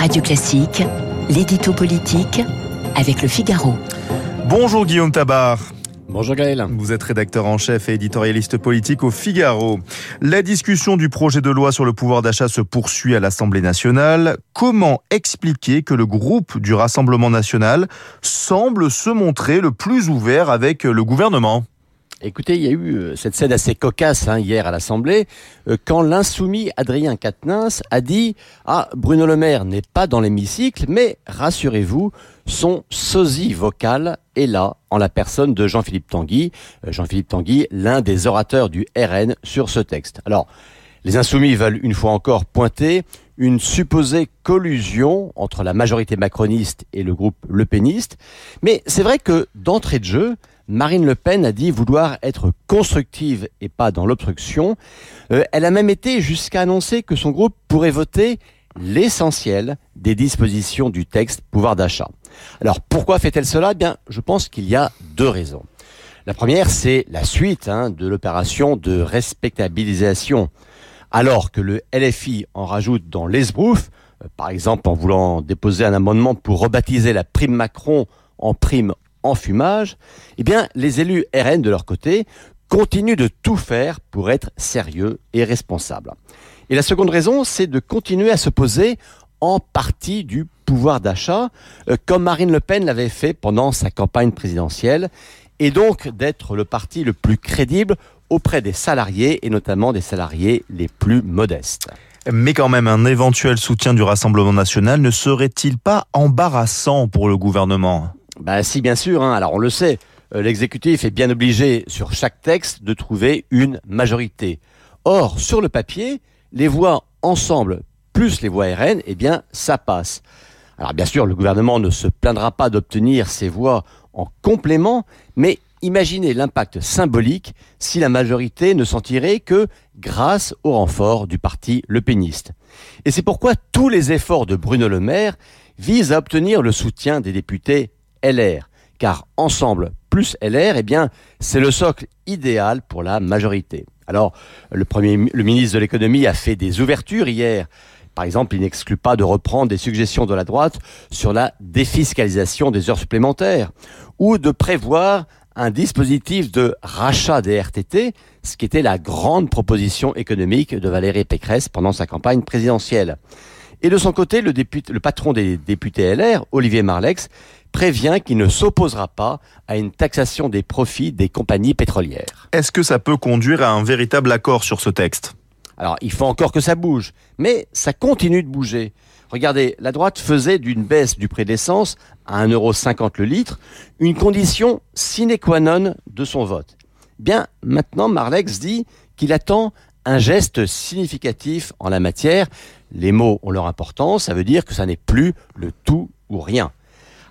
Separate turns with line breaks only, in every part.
Radio Classique, l'édito politique avec le Figaro.
Bonjour Guillaume Tabar.
Bonjour Gaël.
Vous êtes rédacteur en chef et éditorialiste politique au Figaro. La discussion du projet de loi sur le pouvoir d'achat se poursuit à l'Assemblée nationale. Comment expliquer que le groupe du Rassemblement national semble se montrer le plus ouvert avec le gouvernement?
Écoutez, il y a eu euh, cette scène assez cocasse hein, hier à l'Assemblée, euh, quand l'insoumis Adrien Quatennens a dit « Ah, Bruno Le Maire n'est pas dans l'hémicycle, mais rassurez-vous, son sosie vocal est là, en la personne de Jean-Philippe Tanguy. Euh, Jean-Philippe Tanguy, l'un des orateurs du RN sur ce texte. Alors, les insoumis veulent une fois encore pointer une supposée collusion entre la majorité macroniste et le groupe Le Peniste. Mais c'est vrai que d'entrée de jeu, Marine Le Pen a dit vouloir être constructive et pas dans l'obstruction. Euh, elle a même été jusqu'à annoncer que son groupe pourrait voter l'essentiel des dispositions du texte pouvoir d'achat. Alors pourquoi fait-elle cela? Eh Bien, je pense qu'il y a deux raisons. La première, c'est la suite hein, de l'opération de respectabilisation. Alors que le LFI en rajoute dans l'esbrouf, euh, par exemple en voulant déposer un amendement pour rebaptiser la prime Macron en prime en fumage, eh bien, les élus RN de leur côté continuent de tout faire pour être sérieux et responsables. Et la seconde raison, c'est de continuer à se poser en partie du pouvoir d'achat, euh, comme Marine Le Pen l'avait fait pendant sa campagne présidentielle, et donc d'être le parti le plus crédible auprès des salariés, et notamment des salariés les plus modestes.
Mais quand même, un éventuel soutien du Rassemblement national ne serait-il pas embarrassant pour le gouvernement?
Bah si, bien sûr. Hein. Alors on le sait, euh, l'exécutif est bien obligé sur chaque texte de trouver une majorité. Or, sur le papier, les voix ensemble plus les voix RN, eh bien, ça passe. Alors bien sûr, le gouvernement ne se plaindra pas d'obtenir ces voix en complément, mais imaginez l'impact symbolique si la majorité ne s'en tirait que grâce au renfort du parti Le Péniste. Et c'est pourquoi tous les efforts de Bruno Le Maire visent à obtenir le soutien des députés LR. Car ensemble plus LR, eh bien, c'est le socle idéal pour la majorité. Alors, le premier, le ministre de l'économie a fait des ouvertures hier. Par exemple, il n'exclut pas de reprendre des suggestions de la droite sur la défiscalisation des heures supplémentaires ou de prévoir un dispositif de rachat des RTT, ce qui était la grande proposition économique de Valérie Pécresse pendant sa campagne présidentielle. Et de son côté, le, député, le patron des députés LR, Olivier Marlex, prévient qu'il ne s'opposera pas à une taxation des profits des compagnies pétrolières.
Est-ce que ça peut conduire à un véritable accord sur ce texte?
Alors, il faut encore que ça bouge, mais ça continue de bouger. Regardez, la droite faisait d'une baisse du prix d'essence à 1,50€ le litre une condition sine qua non de son vote. Bien, maintenant, Marlex dit qu'il attend un geste significatif en la matière. Les mots ont leur importance, ça veut dire que ça n'est plus le tout ou rien.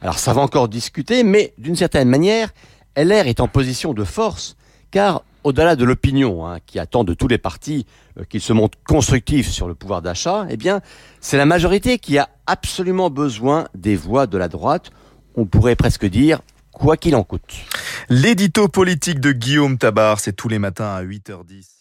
Alors ça va encore discuter, mais d'une certaine manière, LR est en position de force, car au-delà de l'opinion hein, qui attend de tous les partis euh, qu'ils se montrent constructifs sur le pouvoir d'achat, eh bien, c'est la majorité qui a absolument besoin des voix de la droite. On pourrait presque dire quoi qu'il en coûte.
L'édito politique de Guillaume Tabar, c'est tous les matins à 8h10.